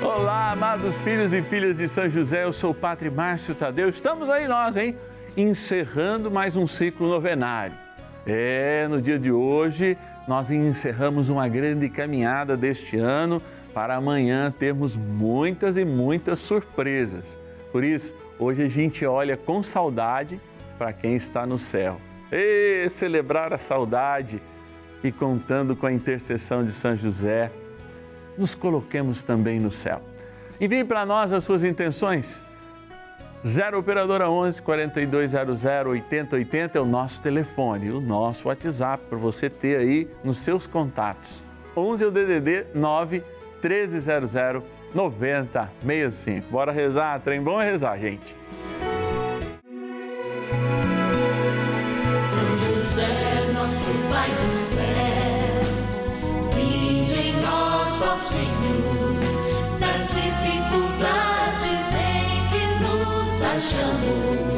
Olá, amados filhos e filhas de São José, eu sou o Padre Márcio Tadeu. Estamos aí nós, hein? Encerrando mais um ciclo novenário. É, no dia de hoje nós encerramos uma grande caminhada deste ano para amanhã termos muitas e muitas surpresas. Por isso, hoje a gente olha com saudade para quem está no céu. E celebrar a saudade e contando com a intercessão de São José nos coloquemos também no céu. Envie para nós as suas intenções. 0 Operadora 11 4200 8080 é o nosso telefone, o nosso WhatsApp, para você ter aí nos seus contatos. 11 é o DDD 9 1300 9065. Bora rezar, trem bom é rezar, gente. Nos achamos.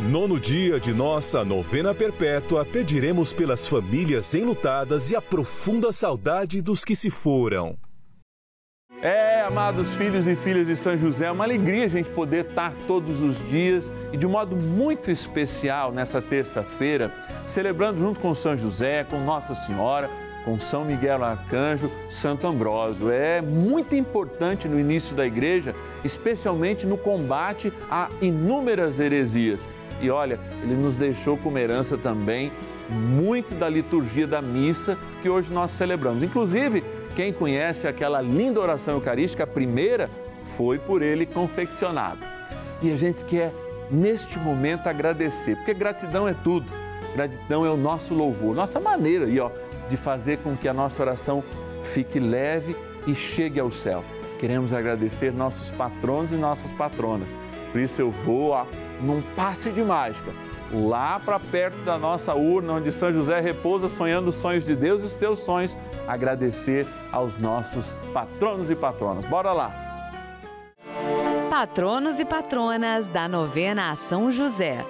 nono dia de nossa novena perpétua, pediremos pelas famílias enlutadas e a profunda saudade dos que se foram. É, amados filhos e filhas de São José, é uma alegria a gente poder estar todos os dias e de modo muito especial nessa terça-feira, celebrando junto com São José, com Nossa Senhora, com São Miguel Arcanjo, Santo Ambrósio. É muito importante no início da igreja, especialmente no combate a inúmeras heresias. E olha, ele nos deixou como herança também muito da liturgia da missa que hoje nós celebramos. Inclusive, quem conhece aquela linda oração eucarística, a primeira, foi por ele confeccionada. E a gente quer, neste momento, agradecer, porque gratidão é tudo. Gratidão é o nosso louvor, nossa maneira aí, ó, de fazer com que a nossa oração fique leve e chegue ao céu. Queremos agradecer nossos patronos e nossas patronas. Por isso eu vou ó, num passe de mágica, lá para perto da nossa urna, onde São José repousa sonhando os sonhos de Deus e os teus sonhos, agradecer aos nossos patronos e patronas. Bora lá! Patronos e patronas da novena a São José.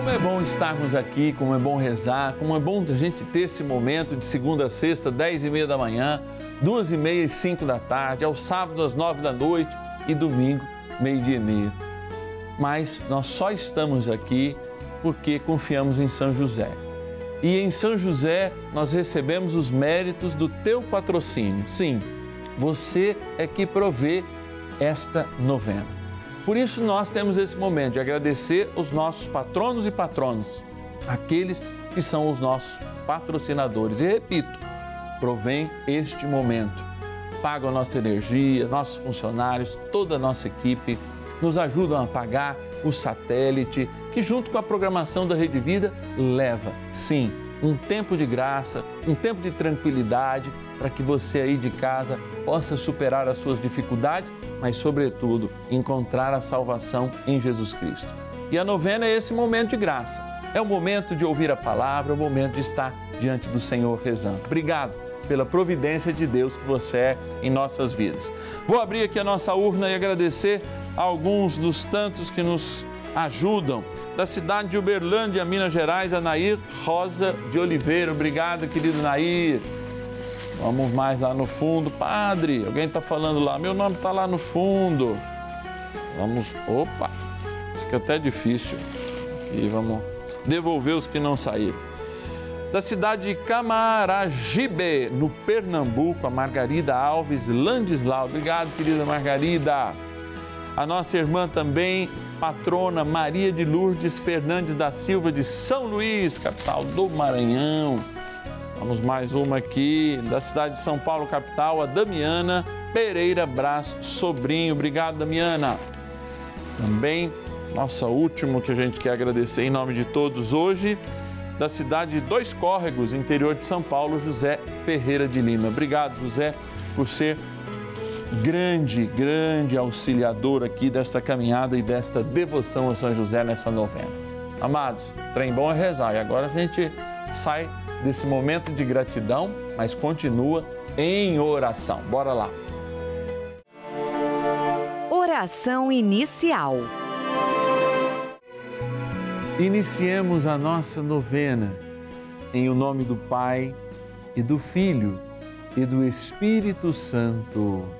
Como é bom estarmos aqui, como é bom rezar, como é bom a gente ter esse momento de segunda a sexta, dez e meia da manhã, duas e meia e cinco da tarde, ao sábado às nove da noite e domingo, meio-dia e meia. Mas nós só estamos aqui porque confiamos em São José. E em São José nós recebemos os méritos do teu patrocínio. Sim, você é que provê esta novena. Por isso nós temos esse momento de agradecer os nossos patronos e patronas, aqueles que são os nossos patrocinadores. E repito, provém este momento. Pagam a nossa energia, nossos funcionários, toda a nossa equipe, nos ajudam a pagar o satélite, que junto com a programação da Rede Vida leva, sim, um tempo de graça, um tempo de tranquilidade para que você aí de casa possa superar as suas dificuldades, mas sobretudo encontrar a salvação em Jesus Cristo. E a novena é esse momento de graça. É o momento de ouvir a palavra, é o momento de estar diante do Senhor rezando. Obrigado pela providência de Deus que você é em nossas vidas. Vou abrir aqui a nossa urna e agradecer a alguns dos tantos que nos ajudam. Da cidade de Uberlândia, Minas Gerais, a Nair Rosa de Oliveira. Obrigado, querido Nair. Vamos mais lá no fundo. Padre, alguém está falando lá. Meu nome está lá no fundo. Vamos. Opa! Que é até difícil. E vamos devolver os que não saíram. Da cidade de Camaragibe, no Pernambuco, a Margarida Alves Landislau. Obrigado, querida Margarida. A nossa irmã também, patrona Maria de Lourdes Fernandes da Silva, de São Luís, capital do Maranhão. Vamos mais uma aqui, da cidade de São Paulo, capital, a Damiana Pereira Brás Sobrinho. Obrigado, Damiana. Também, nossa último que a gente quer agradecer em nome de todos hoje, da cidade de Dois Córregos, interior de São Paulo, José Ferreira de Lima. Obrigado, José, por ser grande, grande auxiliador aqui desta caminhada e desta devoção a São José nessa novena. Amados, trem bom é rezar e agora a gente sai desse momento de gratidão, mas continua em oração. Bora lá. Oração inicial. Iniciemos a nossa novena em o nome do Pai e do Filho e do Espírito Santo.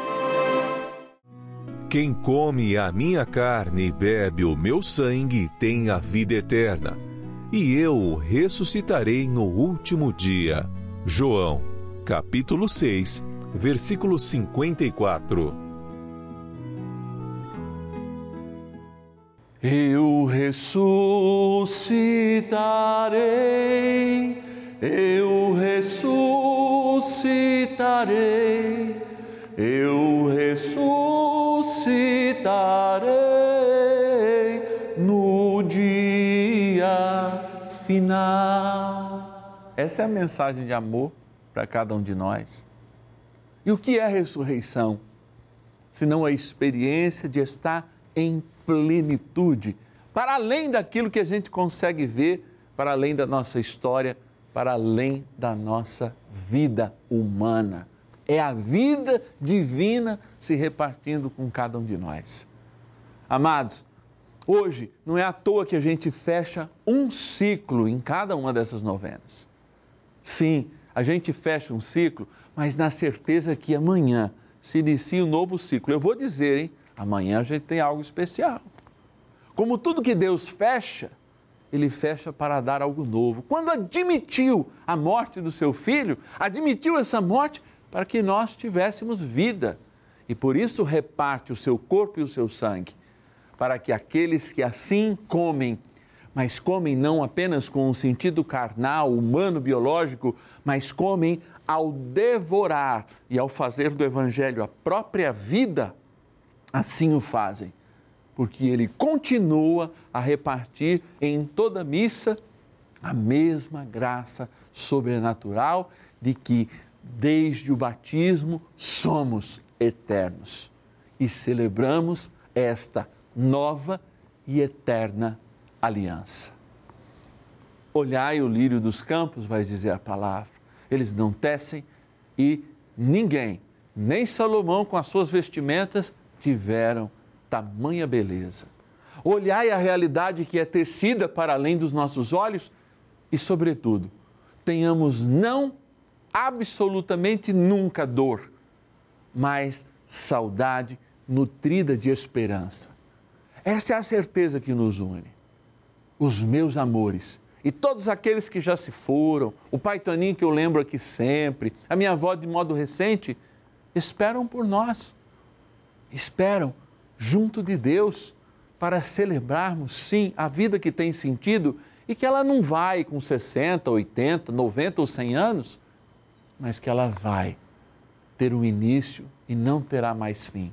Quem come a minha carne e bebe o meu sangue tem a vida eterna, e eu o ressuscitarei no último dia. João, capítulo 6, versículo 54. Eu ressuscitarei, eu ressuscitarei, eu ressuscitarei no dia final. Essa é a mensagem de amor para cada um de nós. E o que é ressurreição? Senão a experiência de estar em plenitude, para além daquilo que a gente consegue ver, para além da nossa história, para além da nossa vida humana. É a vida divina se repartindo com cada um de nós. Amados, Hoje, não é à toa que a gente fecha um ciclo em cada uma dessas novenas. Sim, a gente fecha um ciclo, mas na certeza que amanhã se inicia um novo ciclo. Eu vou dizer, hein? Amanhã a gente tem algo especial. Como tudo que Deus fecha, ele fecha para dar algo novo. Quando admitiu a morte do seu filho, admitiu essa morte para que nós tivéssemos vida. E por isso reparte o seu corpo e o seu sangue, para que aqueles que assim comem, mas comem não apenas com um sentido carnal, humano, biológico, mas comem ao devorar e ao fazer do Evangelho a própria vida, assim o fazem porque ele continua a repartir em toda missa a mesma graça sobrenatural de que, desde o batismo, somos eternos e celebramos esta nova e eterna aliança. Olhai o lírio dos campos, vai dizer a palavra. Eles não tecem e ninguém, nem Salomão com as suas vestimentas, tiveram tamanha beleza. Olhai a realidade que é tecida para além dos nossos olhos e, sobretudo, tenhamos não absolutamente nunca dor, mas saudade nutrida de esperança. Essa é a certeza que nos une. Os meus amores e todos aqueles que já se foram, o pai Toninho que eu lembro aqui sempre, a minha avó de modo recente, esperam por nós. Esperam junto de Deus para celebrarmos, sim, a vida que tem sentido e que ela não vai com 60, 80, 90 ou 100 anos, mas que ela vai ter um início e não terá mais fim.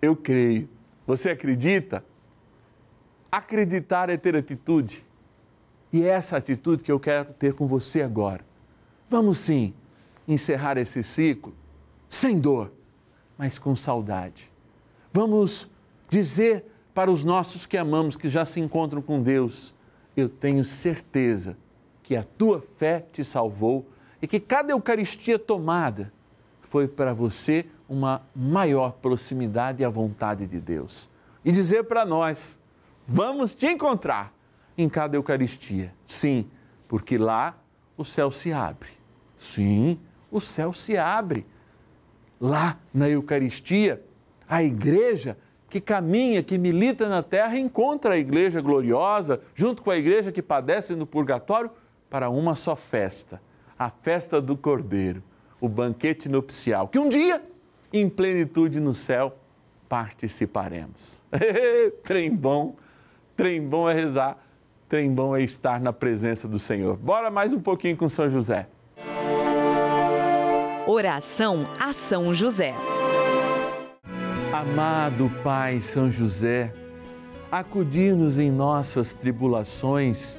Eu creio. Você acredita? Acreditar é ter atitude. E é essa atitude que eu quero ter com você agora. Vamos sim encerrar esse ciclo sem dor, mas com saudade Vamos dizer para os nossos que amamos, que já se encontram com Deus: Eu tenho certeza que a tua fé te salvou e que cada Eucaristia tomada foi para você uma maior proximidade à vontade de Deus. E dizer para nós: vamos te encontrar em cada Eucaristia. Sim, porque lá o céu se abre. Sim, o céu se abre. Lá na Eucaristia, a igreja que caminha, que milita na terra, encontra a igreja gloriosa, junto com a igreja que padece no purgatório, para uma só festa, a festa do Cordeiro, o banquete nupcial, que um dia, em plenitude no céu, participaremos. trem bom, trem bom é rezar, trem bom é estar na presença do Senhor. Bora mais um pouquinho com São José. Oração a São José. Amado Pai São José, acudir-nos em nossas tribulações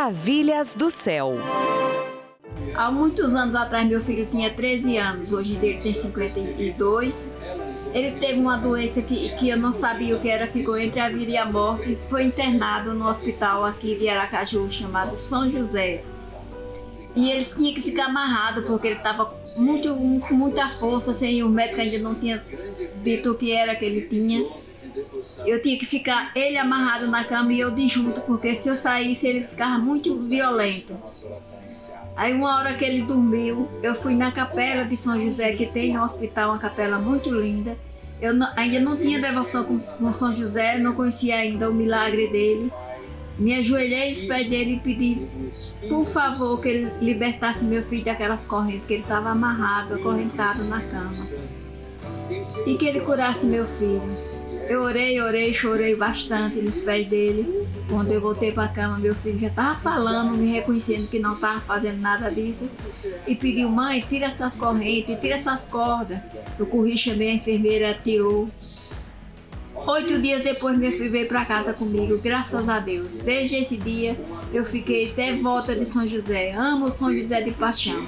Maravilhas do céu. Há muitos anos atrás, meu filho tinha 13 anos, hoje ele tem 52. Ele teve uma doença que, que eu não sabia o que era, ficou entre a vida e a morte. Foi internado no hospital aqui de Aracaju, chamado São José. E ele tinha que ficar amarrado, porque ele estava com muita força, sem o médico ainda não tinha dito o que era que ele tinha. Eu tinha que ficar ele amarrado na cama e eu de junto, porque se eu saísse ele ficava muito violento. Aí uma hora que ele dormiu, eu fui na capela de São José, que tem no hospital uma capela muito linda. Eu não- ainda não tinha devoção com, com São José, não conhecia ainda o milagre dele. Me ajoelhei aos pés dele e pedi, por favor, que ele libertasse meu filho daquelas correntes, que ele estava amarrado, acorrentado na cama. E que ele curasse meu filho. Eu orei, orei, chorei bastante nos pés dele. Quando eu voltei para a cama, meu filho já estava falando, me reconhecendo que não estava fazendo nada disso. E pediu, mãe, tira essas correntes, tira essas cordas. Eu corri, chamei a enfermeira, tirou. Oito dias depois, meu filho veio para casa comigo, graças a Deus. Desde esse dia, eu fiquei devota de São José. Amo São José de paixão.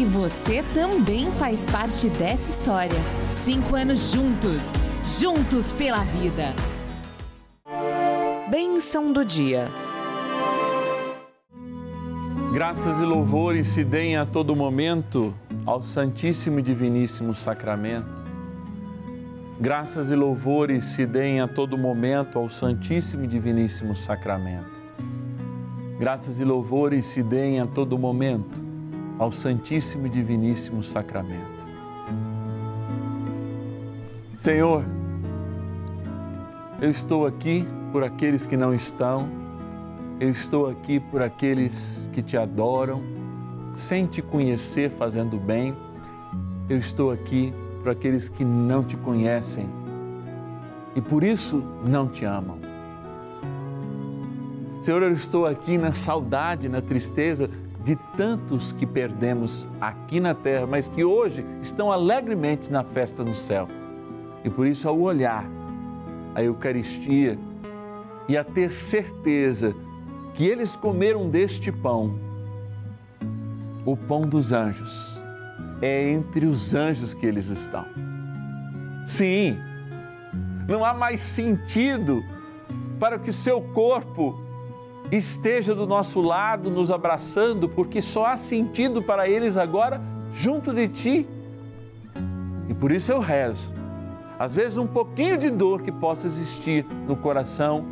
E você também faz parte dessa história. Cinco anos juntos, juntos pela vida. Bênção do dia. Graças e louvores se deem a todo momento ao Santíssimo e Diviníssimo Sacramento. Graças e louvores se deem a todo momento ao Santíssimo e Diviníssimo Sacramento. Graças e louvores se deem a todo momento ao Santíssimo e Diviníssimo Sacramento. Senhor, eu estou aqui por aqueles que não estão, eu estou aqui por aqueles que te adoram, sem te conhecer fazendo bem, eu estou aqui por aqueles que não te conhecem e por isso não te amam. Senhor, eu estou aqui na saudade, na tristeza de tantos que perdemos aqui na terra, mas que hoje estão alegremente na festa no céu. E por isso, ao olhar a Eucaristia e a ter certeza que eles comeram deste pão, o pão dos anjos, é entre os anjos que eles estão. Sim, não há mais sentido para que seu corpo esteja do nosso lado, nos abraçando, porque só há sentido para eles agora junto de ti. E por isso eu rezo. Às vezes, um pouquinho de dor que possa existir no coração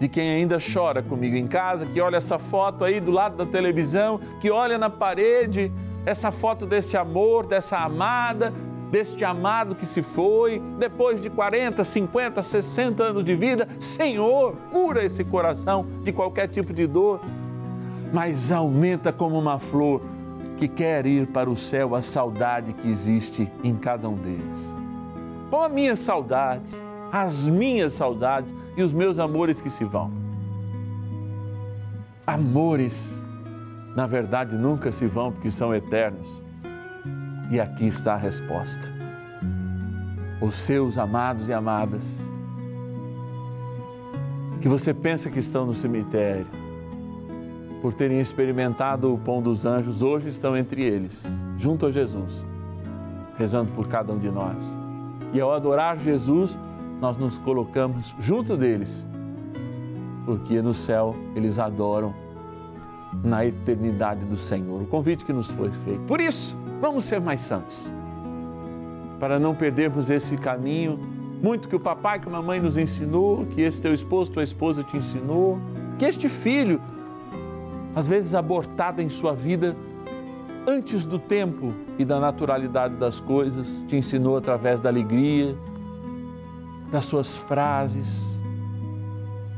de quem ainda chora comigo em casa, que olha essa foto aí do lado da televisão, que olha na parede essa foto desse amor, dessa amada, deste amado que se foi, depois de 40, 50, 60 anos de vida. Senhor, cura esse coração de qualquer tipo de dor, mas aumenta como uma flor que quer ir para o céu a saudade que existe em cada um deles. Com a minha saudade, as minhas saudades e os meus amores que se vão. Amores, na verdade, nunca se vão porque são eternos. E aqui está a resposta. Os seus amados e amadas, que você pensa que estão no cemitério, por terem experimentado o pão dos anjos, hoje estão entre eles, junto a Jesus, rezando por cada um de nós. E ao adorar Jesus, nós nos colocamos junto deles, porque no céu eles adoram na eternidade do Senhor. O convite que nos foi feito. Por isso, vamos ser mais santos, para não perdermos esse caminho, muito que o papai, que a mamãe nos ensinou, que esse teu esposo, tua esposa te ensinou, que este filho, às vezes abortado em sua vida, antes do tempo e da naturalidade das coisas, te ensinou através da alegria, das suas frases,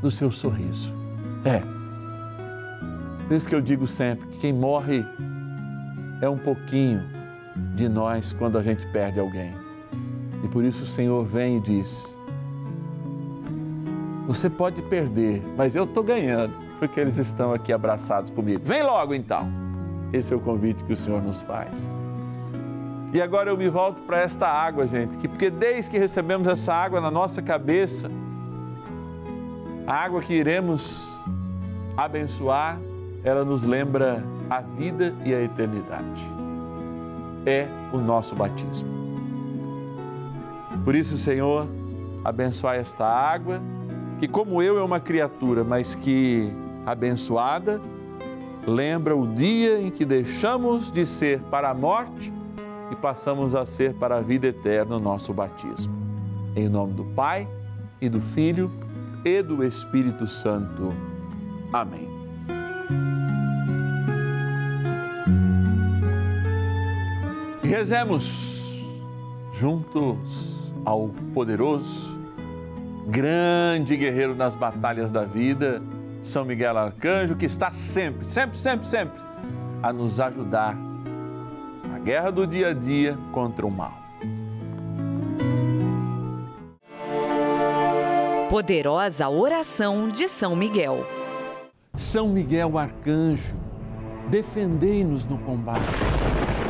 do seu sorriso. É. Por isso que eu digo sempre que quem morre é um pouquinho de nós quando a gente perde alguém. E por isso o Senhor vem e diz: Você pode perder, mas eu estou ganhando, porque eles estão aqui abraçados comigo. Vem logo então. Esse é o convite que o Senhor nos faz. E agora eu me volto para esta água, gente, que porque desde que recebemos essa água na nossa cabeça, a água que iremos abençoar, ela nos lembra a vida e a eternidade. É o nosso batismo. Por isso, Senhor, abençoai esta água, que como eu é uma criatura, mas que abençoada, lembra o dia em que deixamos de ser para a morte e passamos a ser para a vida eterna o nosso batismo. Em nome do Pai e do Filho e do Espírito Santo. Amém. Rezemos juntos ao poderoso, grande guerreiro nas batalhas da vida, São Miguel Arcanjo, que está sempre, sempre, sempre, sempre a nos ajudar na guerra do dia a dia contra o mal. Poderosa oração de São Miguel. São Miguel Arcanjo, defendei-nos no combate.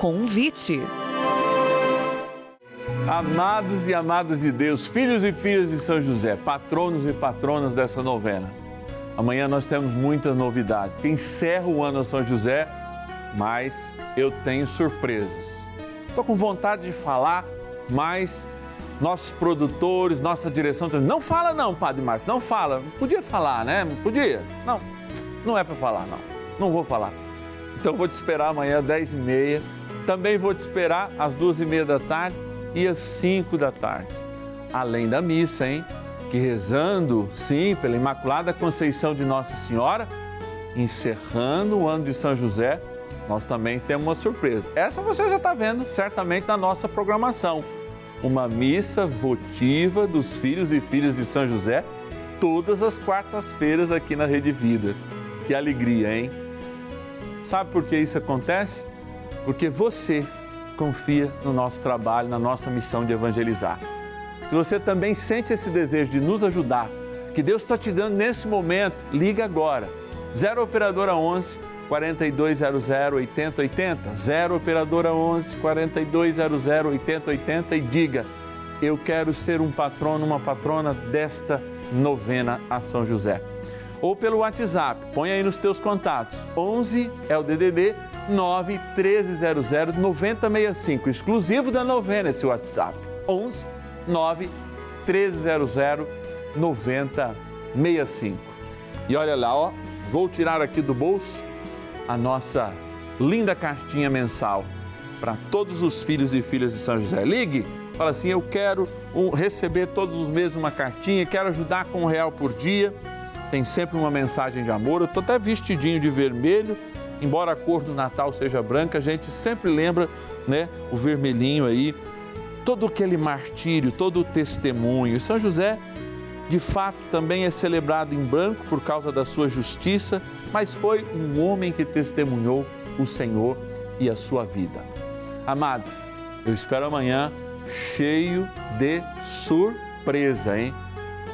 Convite. Amados e amadas de Deus, filhos e filhas de São José, patronos e patronas dessa novena. Amanhã nós temos muita novidade. Encerra o ano São José, mas eu tenho surpresas. Estou com vontade de falar, mas nossos produtores, nossa direção, não fala não, Padre Márcio, não fala. Podia falar, né? Podia. Não, não é para falar, não. Não vou falar. Então vou te esperar amanhã às 10 e meia. Também vou te esperar às duas e meia da tarde e às 5 da tarde. Além da missa, hein? Que rezando, sim, pela Imaculada Conceição de Nossa Senhora, encerrando o ano de São José, nós também temos uma surpresa. Essa você já está vendo certamente na nossa programação. Uma missa votiva dos filhos e filhas de São José, todas as quartas-feiras aqui na Rede Vida. Que alegria, hein? Sabe por que isso acontece? Porque você confia no nosso trabalho, na nossa missão de evangelizar. Se você também sente esse desejo de nos ajudar, que Deus está te dando nesse momento, liga agora. 0 Operadora 11 4200 8080. 0 Operadora 11 4200 8080 e diga: Eu quero ser um patrono, uma patrona desta novena a São José. Ou pelo WhatsApp, põe aí nos teus contatos. 11 é o DDD 9 1300 9065, exclusivo da novena esse WhatsApp. 11 9 1300 9065. E olha lá, ó, vou tirar aqui do bolso a nossa linda cartinha mensal para todos os filhos e filhas de São José. Ligue, fala assim: eu quero um, receber todos os meses uma cartinha, quero ajudar com um real por dia. Tem sempre uma mensagem de amor. Eu estou até vestidinho de vermelho, embora a cor do Natal seja branca, a gente sempre lembra, né, o vermelhinho aí, todo aquele martírio, todo o testemunho. E São José, de fato, também é celebrado em branco por causa da sua justiça, mas foi um homem que testemunhou o Senhor e a sua vida. Amados, eu espero amanhã cheio de surpresa, hein?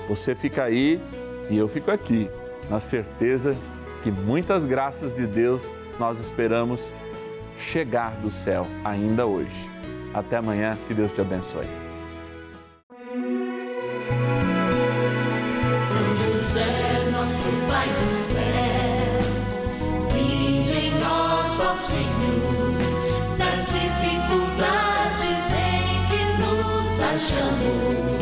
Você fica aí e eu fico aqui, na certeza que muitas graças de Deus nós esperamos chegar do céu ainda hoje. Até amanhã, que Deus te abençoe. São José, nosso Pai do céu, vinde em nós, ó Senhor, dificuldades em que nos achamos.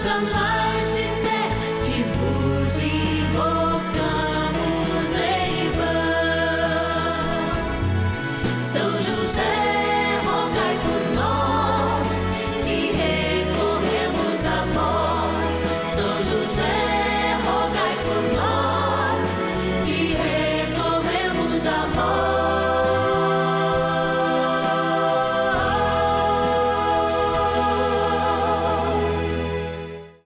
Que ninguém possa jamais